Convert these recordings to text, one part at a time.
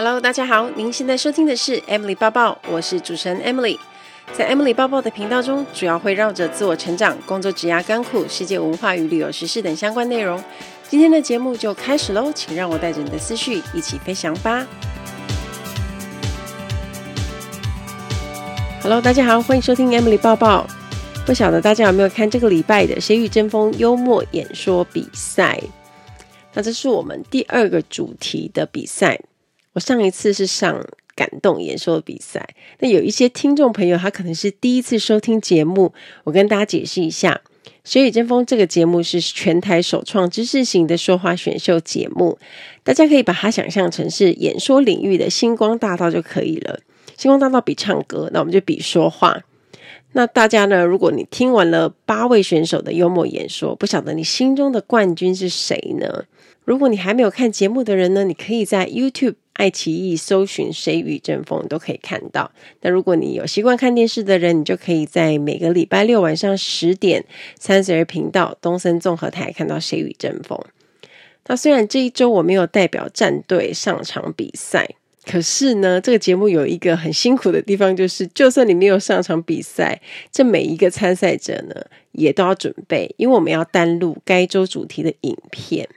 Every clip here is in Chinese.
Hello，大家好，您现在收听的是 Emily 抱抱，我是主持人 Emily。在 Emily 抱抱的频道中，主要会绕着自我成长、工作、职涯、甘苦、世界文化与旅游时事等相关内容。今天的节目就开始喽，请让我带着你的思绪一起飞翔吧。Hello，大家好，欢迎收听 Emily 抱抱。不晓得大家有没有看这个礼拜的《谁与争锋》幽默演说比赛？那这是我们第二个主题的比赛。我上一次是上感动演说比赛，那有一些听众朋友他可能是第一次收听节目，我跟大家解释一下，《谁与争锋》这个节目是全台首创知识型的说话选秀节目，大家可以把它想象成是演说领域的星光大道就可以了。星光大道比唱歌，那我们就比说话。那大家呢，如果你听完了八位选手的幽默演说，不晓得你心中的冠军是谁呢？如果你还没有看节目的人呢，你可以在 YouTube。爱奇艺搜寻“谁与争锋”都可以看到。那如果你有习惯看电视的人，你就可以在每个礼拜六晚上十点三十二频道东森综合台看到“谁与争锋”。那虽然这一周我没有代表战队上场比赛，可是呢，这个节目有一个很辛苦的地方，就是就算你没有上场比赛，这每一个参赛者呢也都要准备，因为我们要单录该周主题的影片。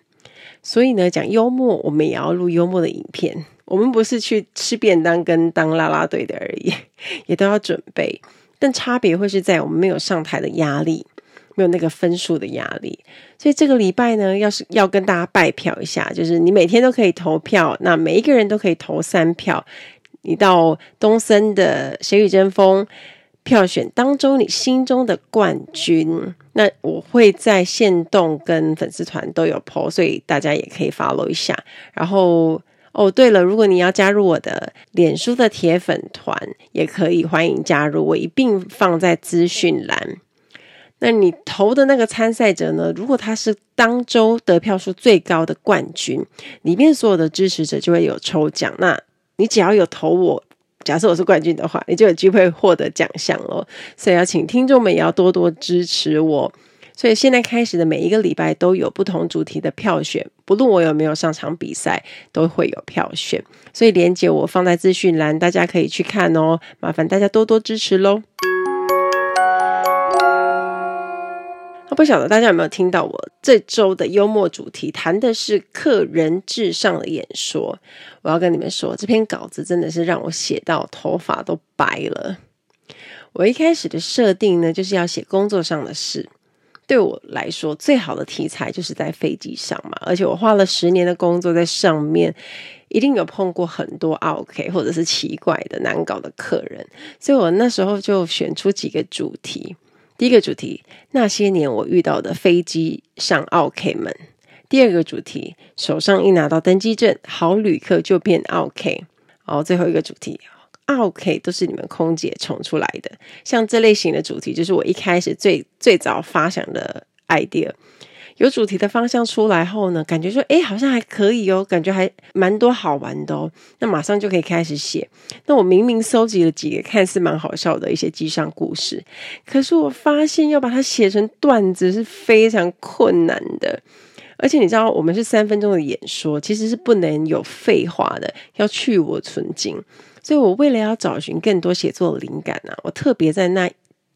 所以呢，讲幽默，我们也要录幽默的影片。我们不是去吃便当跟当啦啦队的而已，也都要准备。但差别会是在我们没有上台的压力，没有那个分数的压力。所以这个礼拜呢，要是要跟大家拜票一下，就是你每天都可以投票，那每一个人都可以投三票。你到东森的《谁与争锋》。票选当中你心中的冠军，那我会在线动跟粉丝团都有 po，所以大家也可以 follow 一下。然后哦，对了，如果你要加入我的脸书的铁粉团，也可以欢迎加入，我一并放在资讯栏。那你投的那个参赛者呢？如果他是当周得票数最高的冠军，里面所有的支持者就会有抽奖。那你只要有投我。假设我是冠军的话，你就有机会获得奖项喽。所以要请听众们也要多多支持我。所以现在开始的每一个礼拜都有不同主题的票选，不论我有没有上场比赛，都会有票选。所以连接我放在资讯栏，大家可以去看哦。麻烦大家多多支持喽。不晓得大家有没有听到我这周的幽默主题，谈的是客人至上的演说。我要跟你们说，这篇稿子真的是让我写到头发都白了。我一开始的设定呢，就是要写工作上的事。对我来说，最好的题材就是在飞机上嘛，而且我花了十年的工作在上面，一定有碰过很多 OK 或者是奇怪的难搞的客人，所以我那时候就选出几个主题。第一个主题，那些年我遇到的飞机上奥 K 们。第二个主题，手上一拿到登机证，好旅客就变奥客。好，最后一个主题，奥 K 都是你们空姐宠出来的。像这类型的主题，就是我一开始最最早发想的 idea。有主题的方向出来后呢，感觉说，诶，好像还可以哦，感觉还蛮多好玩的哦。那马上就可以开始写。那我明明搜集了几个看似蛮好笑的一些机上故事，可是我发现要把它写成段子是非常困难的。而且你知道，我们是三分钟的演说，其实是不能有废话的，要去我存菁。所以我为了要找寻更多写作灵感啊，我特别在那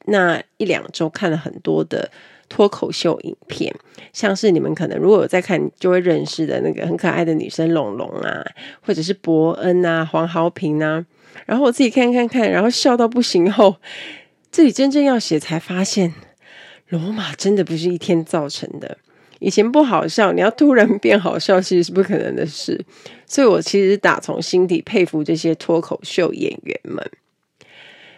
那一两周看了很多的。脱口秀影片，像是你们可能如果有在看，就会认识的那个很可爱的女生龙龙啊，或者是伯恩啊、黄豪平啊。然后我自己看看看，然后笑到不行后，自己真正要写才发现，罗马真的不是一天造成的。以前不好笑，你要突然变好笑，其实是不可能的事。所以我其实打从心底佩服这些脱口秀演员们。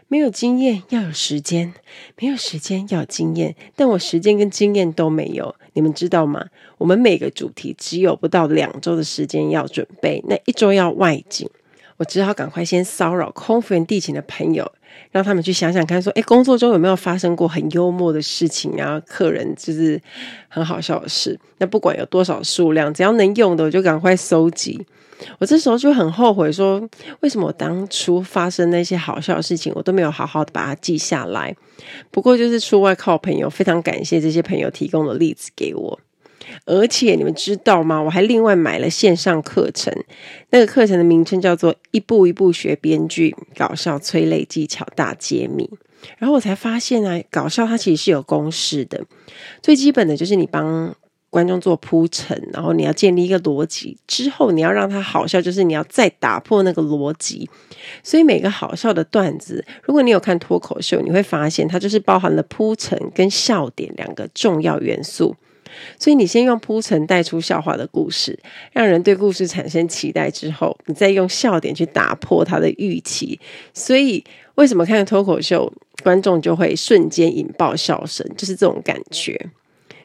没有经验要有时间，没有时间要有经验，但我时间跟经验都没有，你们知道吗？我们每个主题只有不到两周的时间要准备，那一周要外景，我只好赶快先骚扰空服员地勤的朋友，让他们去想想看，说，诶，工作中有没有发生过很幽默的事情啊？客人就是很好笑的事，那不管有多少数量，只要能用的，我就赶快搜集。我这时候就很后悔，说为什么我当初发生那些好笑的事情，我都没有好好的把它记下来。不过就是出外靠朋友，非常感谢这些朋友提供的例子给我。而且你们知道吗？我还另外买了线上课程，那个课程的名称叫做《一步一步学编剧搞笑催泪技巧大揭秘》。然后我才发现啊，搞笑它其实是有公式的，最基本的就是你帮观众做铺陈，然后你要建立一个逻辑，之后你要让它好笑，就是你要再打破那个逻辑。所以每个好笑的段子，如果你有看脱口秀，你会发现它就是包含了铺陈跟笑点两个重要元素。所以你先用铺陈带出笑话的故事，让人对故事产生期待之后，你再用笑点去打破他的预期。所以为什么看脱口秀，观众就会瞬间引爆笑声，就是这种感觉。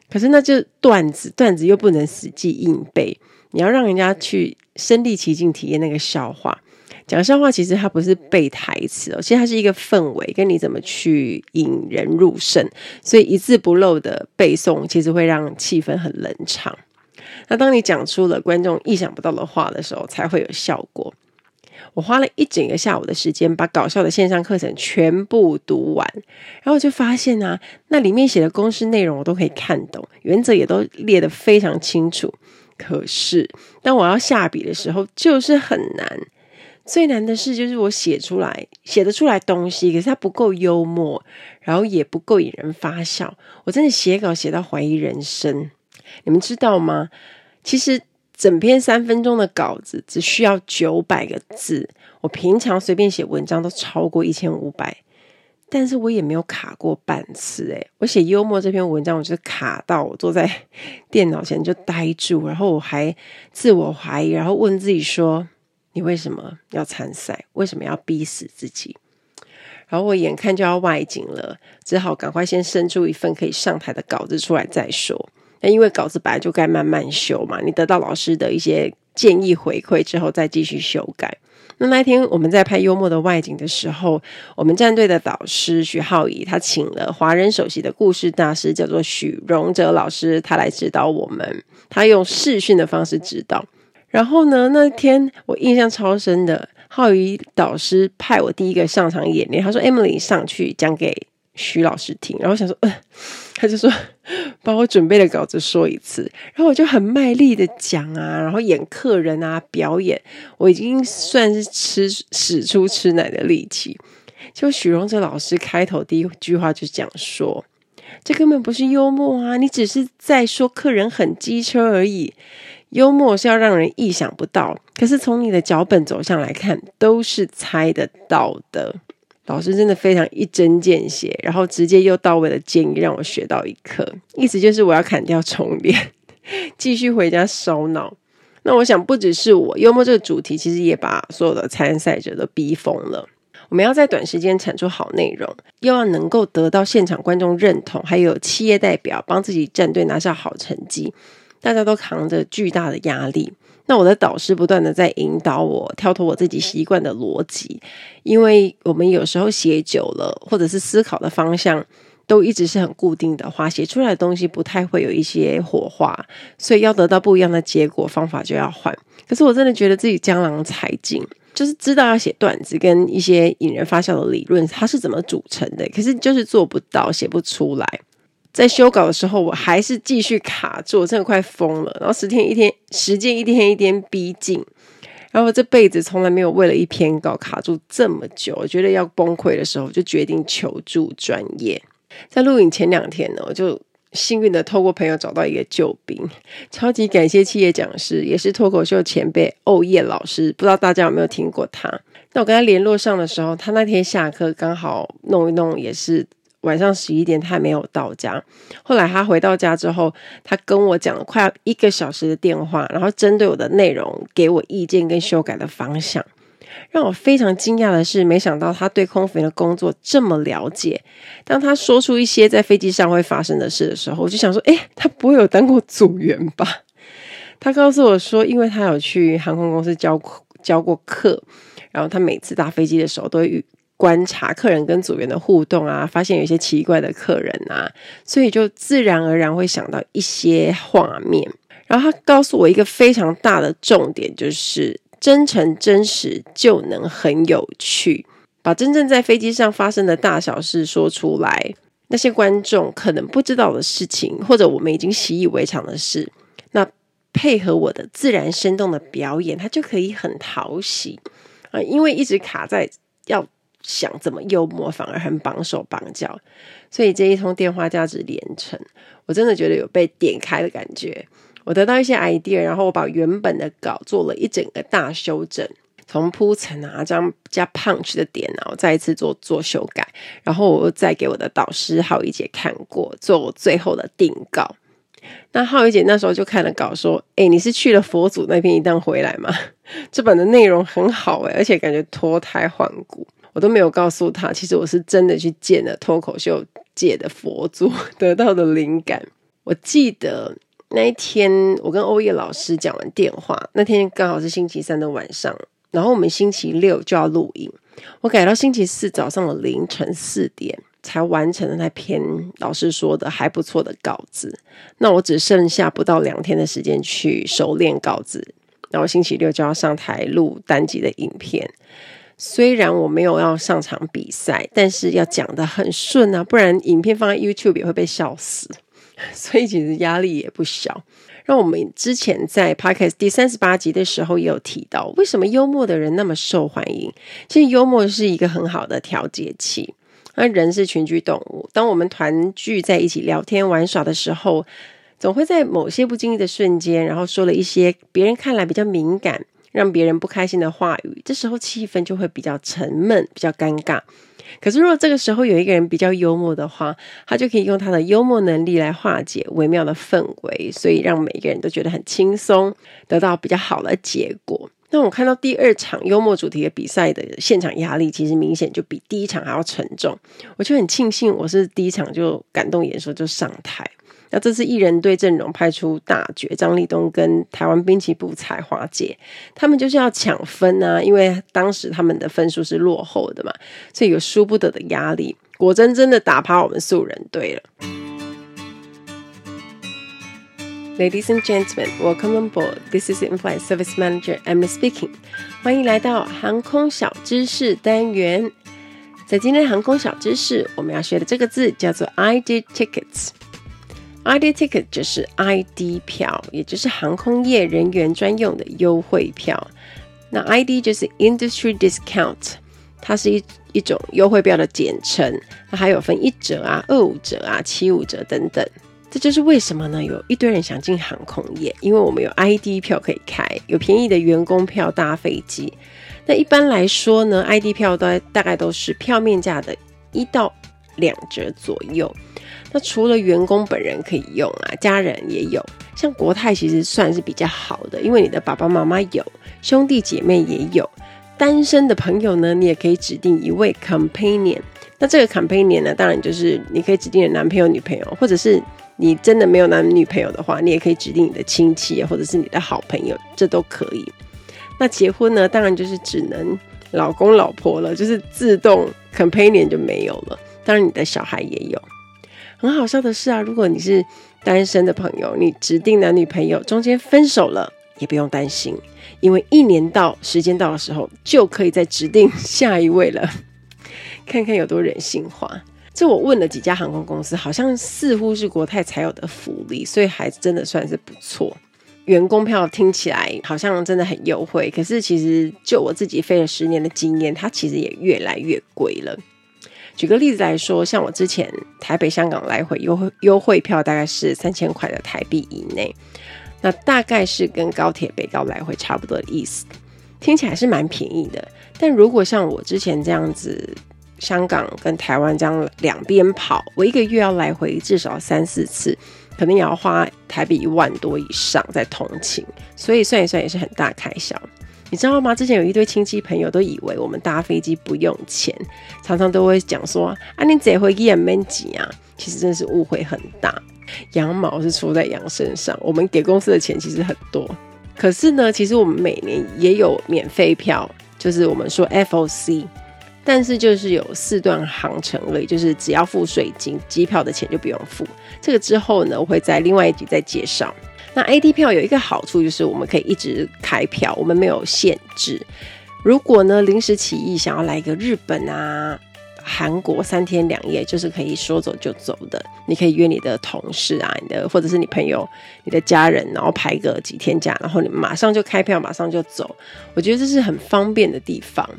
可是那就段子，段子又不能死记硬背，你要让人家去身临其境体验那个笑话。讲笑话其实它不是背台词哦，其实它是一个氛围，跟你怎么去引人入胜。所以一字不漏的背诵，其实会让气氛很冷场。那当你讲出了观众意想不到的话的时候，才会有效果。我花了一整个下午的时间，把搞笑的线上课程全部读完，然后就发现啊，那里面写的公式内容我都可以看懂，原则也都列得非常清楚。可是当我要下笔的时候，就是很难。最难的事就是我写出来，写得出来东西，可是它不够幽默，然后也不够引人发笑。我真的写稿写到怀疑人生。你们知道吗？其实。整篇三分钟的稿子只需要九百个字，我平常随便写文章都超过一千五百，但是我也没有卡过半次。诶，我写幽默这篇文章，我就是卡到我坐在电脑前就呆住，然后我还自我怀疑，然后问自己说：你为什么要参赛？为什么要逼死自己？然后我眼看就要外景了，只好赶快先生出一份可以上台的稿子出来再说。那因为稿子本来就该慢慢修嘛，你得到老师的一些建议回馈之后，再继续修改。那那天我们在拍幽默的外景的时候，我们战队的导师徐浩怡，他请了华人首席的故事大师，叫做许荣哲老师，他来指导我们。他用视讯的方式指导。然后呢，那天我印象超深的，浩宇导师派我第一个上场演练，他说：“Emily 上去讲给。”徐老师听，然后想说，呃，他就说把我准备的稿子说一次，然后我就很卖力的讲啊，然后演客人啊，表演，我已经算是吃使出吃奶的力气。就许荣哲老师开头第一句话就讲说，这根本不是幽默啊，你只是在说客人很机车而已。幽默是要让人意想不到，可是从你的脚本走向来看，都是猜得到的。老师真的非常一针见血，然后直接又到位的建议，让我学到一课。意思就是我要砍掉重练，继续回家烧脑。那我想不只是我，幽默这个主题其实也把所有的参赛者都逼疯了。我们要在短时间产出好内容，又要能够得到现场观众认同，还有企业代表帮自己战队拿下好成绩，大家都扛着巨大的压力。那我的导师不断的在引导我跳脱我自己习惯的逻辑，因为我们有时候写久了，或者是思考的方向都一直是很固定的话，写出来的东西不太会有一些火花，所以要得到不一样的结果，方法就要换。可是我真的觉得自己江郎才尽，就是知道要写段子跟一些引人发笑的理论，它是怎么组成的，可是就是做不到，写不出来。在修稿的时候，我还是继续卡住，真的快疯了。然后十天一天，时间一天一天逼近，然后我这辈子从来没有为了一篇稿卡住这么久，我觉得要崩溃的时候，就决定求助专业。在录影前两天呢，我就幸运的透过朋友找到一个救兵，超级感谢企业讲师，也是脱口秀前辈欧叶老师，不知道大家有没有听过他？那我跟他联络上的时候，他那天下课刚好弄一弄，也是。晚上十一点，他还没有到家。后来他回到家之后，他跟我讲了快要一个小时的电话，然后针对我的内容给我意见跟修改的方向。让我非常惊讶的是，没想到他对空服员的工作这么了解。当他说出一些在飞机上会发生的事的时候，我就想说：诶，他不会有当过组员吧？他告诉我说，因为他有去航空公司教教过课，然后他每次搭飞机的时候都会遇。观察客人跟组员的互动啊，发现有一些奇怪的客人啊，所以就自然而然会想到一些画面。然后他告诉我一个非常大的重点，就是真诚真实就能很有趣，把真正在飞机上发生的大小事说出来，那些观众可能不知道的事情，或者我们已经习以为常的事，那配合我的自然生动的表演，他就可以很讨喜啊！因为一直卡在要想怎么幽默，反而很绑手绑脚，所以这一通电话价值连城，我真的觉得有被点开的感觉。我得到一些 idea，然后我把原本的稿做了一整个大修正。从铺陈啊，这样加 punch 的点啊，我再一次做做修改，然后我又再给我的导师浩一姐看过，做我最后的定稿。那浩一姐那时候就看了稿，说：“哎，你是去了佛祖那边一趟回来吗？这本的内容很好哎，而且感觉脱胎换骨。”我都没有告诉他，其实我是真的去见了脱口秀界的佛祖，得到的灵感。我记得那一天，我跟欧叶老师讲完电话，那天刚好是星期三的晚上。然后我们星期六就要录影，我改到星期四早上的凌晨四点才完成了那篇老师说的还不错的稿子。那我只剩下不到两天的时间去熟练稿子，然后星期六就要上台录单集的影片。虽然我没有要上场比赛，但是要讲得很顺啊，不然影片放在 YouTube 也会被笑死。所以其实压力也不小。让我们之前在 Podcast 第三十八集的时候也有提到，为什么幽默的人那么受欢迎？其实幽默是一个很好的调节器。那人是群居动物，当我们团聚在一起聊天玩耍的时候，总会在某些不经意的瞬间，然后说了一些别人看来比较敏感、让别人不开心的话语，这时候气氛就会比较沉闷、比较尴尬。可是，如果这个时候有一个人比较幽默的话，他就可以用他的幽默能力来化解微妙的氛围，所以让每个人都觉得很轻松，得到比较好的结果。那我看到第二场幽默主题的比赛的现场压力，其实明显就比第一场还要沉重。我就很庆幸我是第一场就感动演说就上台。那这次艺人队阵容派出大绝张立东跟台湾滨崎步彩华姐，他们就是要抢分啊，因为当时他们的分数是落后的嘛，所以有输不得的压力。果真真的打趴我们素人队了。Ladies and gentlemen, welcome on board. This is In-Flight Service Manager Emily speaking. 欢迎来到航空小知识单元。在今天的航空小知识，我们要学的这个字叫做 ID Tickets。ID ticket 就是 ID 票，也就是航空业人员专用的优惠票。那 ID 就是 Industry Discount，它是一一种优惠票的简称。那还有分一折啊、二五折啊、七五折等等。这就是为什么呢？有一堆人想进航空业，因为我们有 ID 票可以开，有便宜的员工票搭飞机。那一般来说呢，ID 票都大概都是票面价的一到两折左右。那除了员工本人可以用啊，家人也有。像国泰其实算是比较好的，因为你的爸爸妈妈有，兄弟姐妹也有。单身的朋友呢，你也可以指定一位 companion。那这个 companion 呢，当然就是你可以指定的男朋友、女朋友，或者是你真的没有男女朋友的话，你也可以指定你的亲戚或者是你的好朋友，这都可以。那结婚呢，当然就是只能老公老婆了，就是自动 companion 就没有了。当然你的小孩也有。很好笑的是啊，如果你是单身的朋友，你指定男女朋友中间分手了，也不用担心，因为一年到时间到的时候，就可以再指定下一位了。看看有多人性化。这我问了几家航空公司，好像似乎是国泰才有的福利，所以还真的算是不错。员工票听起来好像真的很优惠，可是其实就我自己飞了十年的经验，它其实也越来越贵了。举个例子来说，像我之前台北、香港来回优惠优惠票大概是三千块的台币以内，那大概是跟高铁北高来回差不多的意思，听起来是蛮便宜的。但如果像我之前这样子，香港跟台湾这样两边跑，我一个月要来回至少三四次，可能也要花台币一万多以上在通勤，所以算一算也是很大开销。你知道吗？之前有一堆亲戚朋友都以为我们搭飞机不用钱，常常都会讲说：“啊，你这回也没钱啊。”其实真是误会很大。羊毛是出在羊身上，我们给公司的钱其实很多。可是呢，其实我们每年也有免费票，就是我们说 FOC，但是就是有四段航程而已，就是只要付税金，机票的钱就不用付。这个之后呢，我会在另外一集再介绍。那 A D 票有一个好处，就是我们可以一直开票，我们没有限制。如果呢临时起意想要来一个日本啊、韩国三天两夜，就是可以说走就走的。你可以约你的同事啊，你的或者是你朋友、你的家人，然后排个几天假，然后你马上就开票，马上就走。我觉得这是很方便的地方。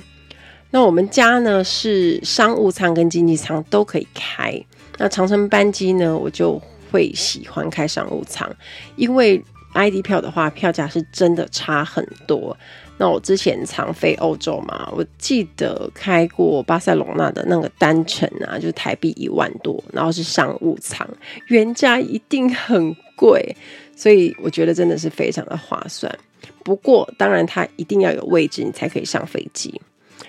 那我们家呢是商务舱跟经济舱都可以开。那长城班机呢，我就会喜欢开商务舱，因为 ID 票的话，票价是真的差很多。那我之前常飞欧洲嘛，我记得开过巴塞隆纳的那个单程啊，就是台币一万多，然后是商务舱，原价一定很贵，所以我觉得真的是非常的划算。不过当然它一定要有位置，你才可以上飞机。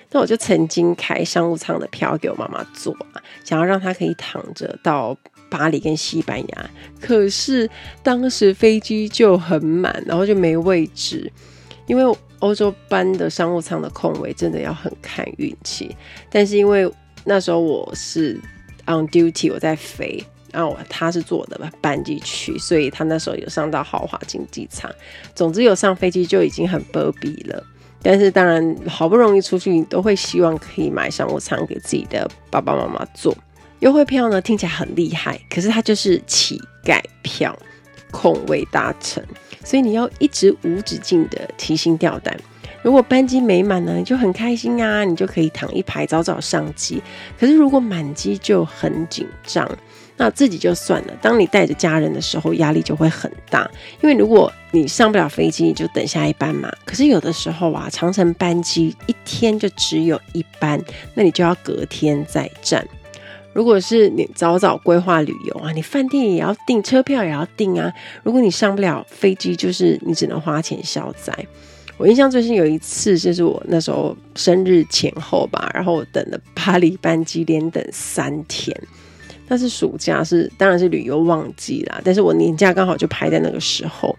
那我就曾经开商务舱的票给我妈妈坐，想要让她可以躺着到巴黎跟西班牙，可是当时飞机就很满，然后就没位置，因为。欧洲班的商务舱的空位真的要很看运气，但是因为那时候我是 on duty，我在飞，然后他是坐的班机去，所以他那时候有上到豪华经济舱。总之有上飞机就已经很 baby 了。但是当然好不容易出去，你都会希望可以买商务舱给自己的爸爸妈妈坐。优惠票呢听起来很厉害，可是它就是乞丐票，空位搭乘。所以你要一直无止境的提心吊胆。如果班机没满呢，你就很开心啊，你就可以躺一排早早上机。可是如果满机就很紧张，那自己就算了。当你带着家人的时候，压力就会很大。因为如果你上不了飞机，你就等下一班嘛。可是有的时候啊，长程班机一天就只有一班，那你就要隔天再战。如果是你早早规划旅游啊，你饭店也要订，车票也要订啊。如果你上不了飞机，就是你只能花钱消灾。我印象最深有一次，就是我那时候生日前后吧，然后我等了巴黎班机，连等三天。那是暑假，是当然是旅游旺季啦，但是我年假刚好就排在那个时候。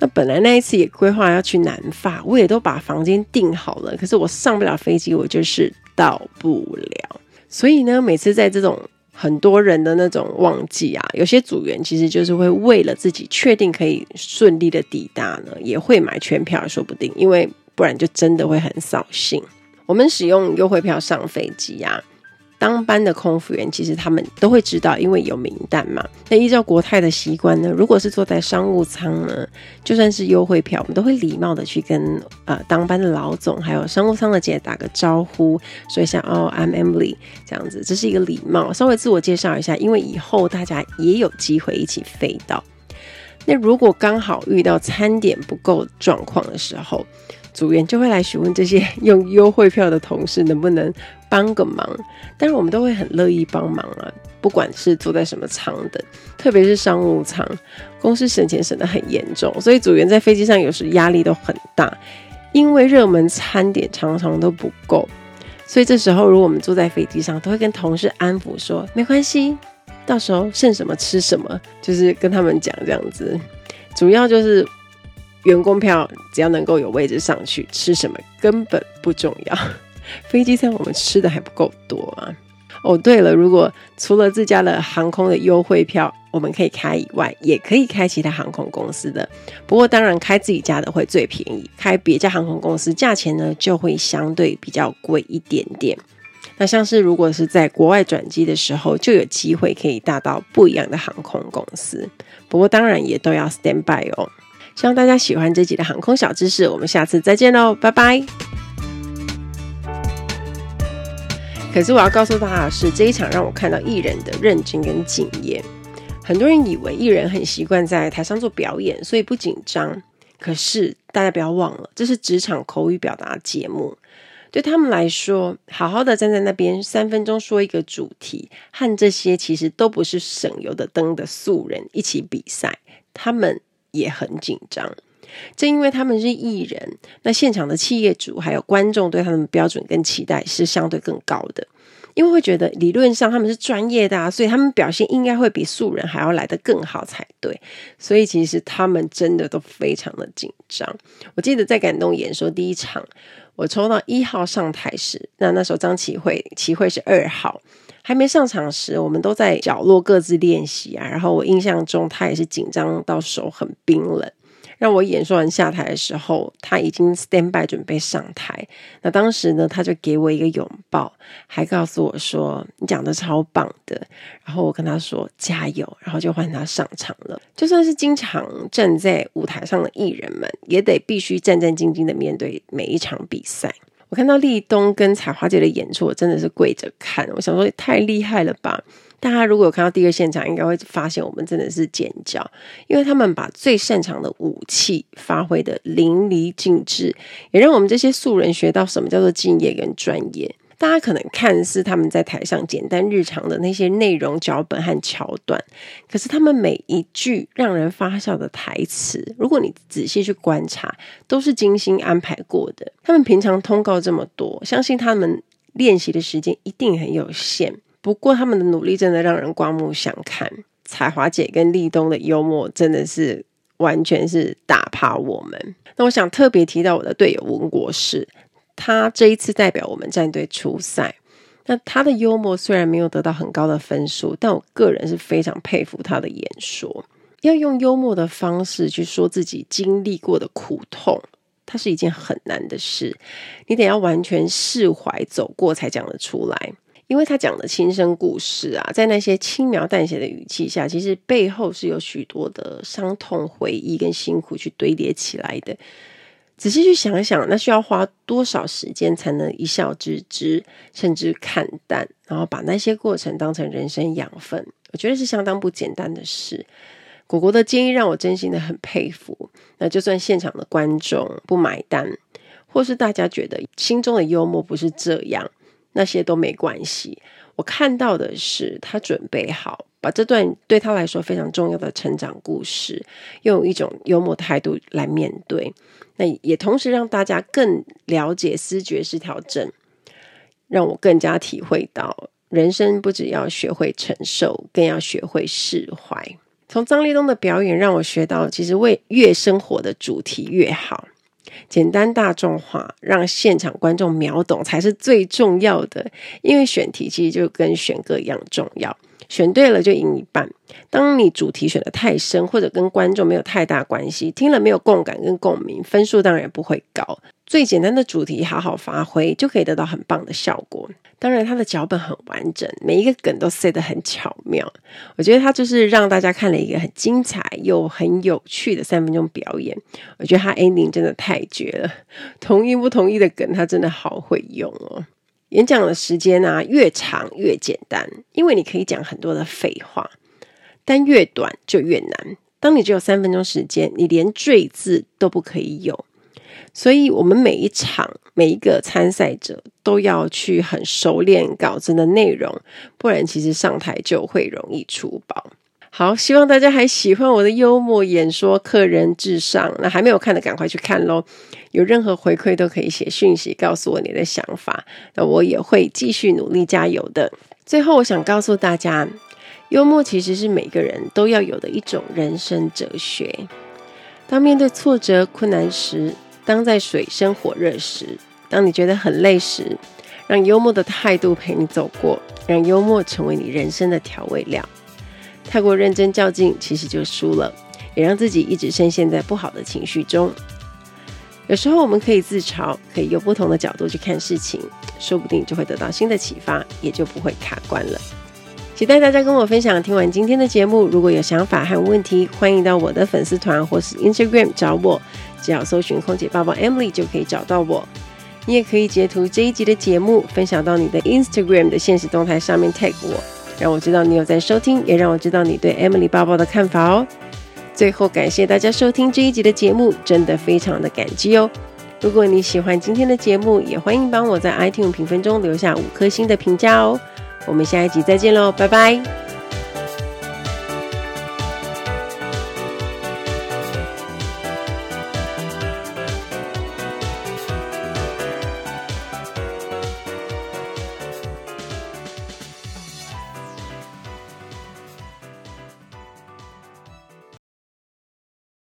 那本来那一次也规划要去南法，我也都把房间订好了，可是我上不了飞机，我就是到不了。所以呢，每次在这种很多人的那种旺季啊，有些组员其实就是会为了自己确定可以顺利的抵达呢，也会买全票，说不定，因为不然就真的会很扫兴。我们使用优惠票上飞机呀。当班的空服员其实他们都会知道，因为有名单嘛。那依照国泰的习惯呢，如果是坐在商务舱呢，就算是优惠票，我们都会礼貌的去跟呃当班的老总还有商务舱的姐打个招呼，说一下哦，I'm Emily 这样子，这是一个礼貌。稍微自我介绍一下，因为以后大家也有机会一起飞到。那如果刚好遇到餐点不够状况的时候，组员就会来询问这些 用优惠票的同事能不能帮个忙，但是我们都会很乐意帮忙啊，不管是坐在什么舱的，特别是商务舱，公司省钱省得很严重，所以组员在飞机上有时压力都很大，因为热门餐点常常都不够，所以这时候如果我们坐在飞机上，都会跟同事安抚说没关系，到时候剩什么吃什么，就是跟他们讲这样子，主要就是。员工票只要能够有位置上去，吃什么根本不重要。飞机餐我们吃的还不够多啊！哦，对了，如果除了自家的航空的优惠票我们可以开以外，也可以开其他航空公司的。不过当然开自己家的会最便宜，开别家航空公司价钱呢就会相对比较贵一点点。那像是如果是在国外转机的时候，就有机会可以搭到不一样的航空公司。不过当然也都要 stand by 哦。希望大家喜欢这集的航空小知识，我们下次再见喽，拜拜。可是我要告诉大家的是，这一场让我看到艺人的认真跟敬业。很多人以为艺人很习惯在台上做表演，所以不紧张。可是大家不要忘了，这是职场口语表达节目，对他们来说，好好的站在那边三分钟说一个主题，和这些其实都不是省油的灯的素人一起比赛，他们。也很紧张，正因为他们是艺人，那现场的企业主还有观众对他们的标准跟期待是相对更高的，因为会觉得理论上他们是专业的啊，所以他们表现应该会比素人还要来得更好才对，所以其实他们真的都非常的紧张。我记得在感动演说第一场，我抽到一号上台时，那那时候张启慧，启慧是二号。还没上场时，我们都在角落各自练习啊。然后我印象中，他也是紧张到手很冰冷。让我演说完下台的时候，他已经 stand by 准备上台。那当时呢，他就给我一个拥抱，还告诉我说：“你讲的超棒的。”然后我跟他说：“加油！”然后就换他上场了。就算是经常站在舞台上的艺人们，也得必须战战兢兢的面对每一场比赛。我看到立冬跟彩花姐的演出，我真的是跪着看。我想说，也太厉害了吧！大家如果有看到第一个现场，应该会发现我们真的是尖叫，因为他们把最擅长的武器发挥的淋漓尽致，也让我们这些素人学到什么叫做敬业跟专业。大家可能看似他们在台上简单日常的那些内容脚本和桥段，可是他们每一句让人发笑的台词，如果你仔细去观察，都是精心安排过的。他们平常通告这么多，相信他们练习的时间一定很有限。不过他们的努力真的让人刮目相看。彩华姐跟立东的幽默真的是完全是打趴我们。那我想特别提到我的队友文国士，他这一次代表我们战队出赛。那他的幽默虽然没有得到很高的分数，但我个人是非常佩服他的演说。要用幽默的方式去说自己经历过的苦痛，它是一件很难的事。你得要完全释怀走过才讲得出来。因为他讲的亲身故事啊，在那些轻描淡写的语气下，其实背后是有许多的伤痛回忆跟辛苦去堆叠起来的。仔细去想想，那需要花多少时间才能一笑置之，甚至看淡，然后把那些过程当成人生养分？我觉得是相当不简单的事。果果的建议让我真心的很佩服。那就算现场的观众不买单，或是大家觉得心中的幽默不是这样。那些都没关系，我看到的是他准备好把这段对他来说非常重要的成长故事，用一种幽默态度来面对。那也同时让大家更了解思觉失调症，让我更加体会到人生不只要学会承受，更要学会释怀。从张立东的表演让我学到，其实为越生活的主题越好。简单大众化，让现场观众秒懂才是最重要的。因为选题其实就跟选歌一样重要，选对了就赢一半。当你主题选得太深，或者跟观众没有太大关系，听了没有共感跟共鸣，分数当然不会高。最简单的主题好好发挥，就可以得到很棒的效果。当然，他的脚本很完整，每一个梗都塞得很巧妙。我觉得他就是让大家看了一个很精彩又很有趣的三分钟表演。我觉得他 ending 真的太绝了，同意不同意的梗他真的好会用哦。演讲的时间啊，越长越简单，因为你可以讲很多的废话，但越短就越难。当你只有三分钟时间，你连赘字都不可以有。所以，我们每一场每一个参赛者都要去很熟练稿子的内容，不然其实上台就会容易出包。好，希望大家还喜欢我的幽默演说，客人至上。那还没有看的，赶快去看喽！有任何回馈都可以写讯息告诉我你的想法，那我也会继续努力加油的。最后，我想告诉大家，幽默其实是每个人都要有的一种人生哲学。当面对挫折、困难时，当在水深火热时，当你觉得很累时，让幽默的态度陪你走过，让幽默成为你人生的调味料。太过认真较劲，其实就输了，也让自己一直深陷在不好的情绪中。有时候我们可以自嘲，可以用不同的角度去看事情，说不定就会得到新的启发，也就不会卡关了。期待大家跟我分享。听完今天的节目，如果有想法和问题，欢迎到我的粉丝团或是 Instagram 找我。只要搜寻空姐抱抱 Emily 就可以找到我。你也可以截图这一集的节目，分享到你的 Instagram 的现实动态上面 tag 我，让我知道你有在收听，也让我知道你对 Emily 抱抱的看法哦。最后感谢大家收听这一集的节目，真的非常的感激哦。如果你喜欢今天的节目，也欢迎帮我在 iTunes 评分中留下五颗星的评价哦。我们下一集再见喽，拜拜。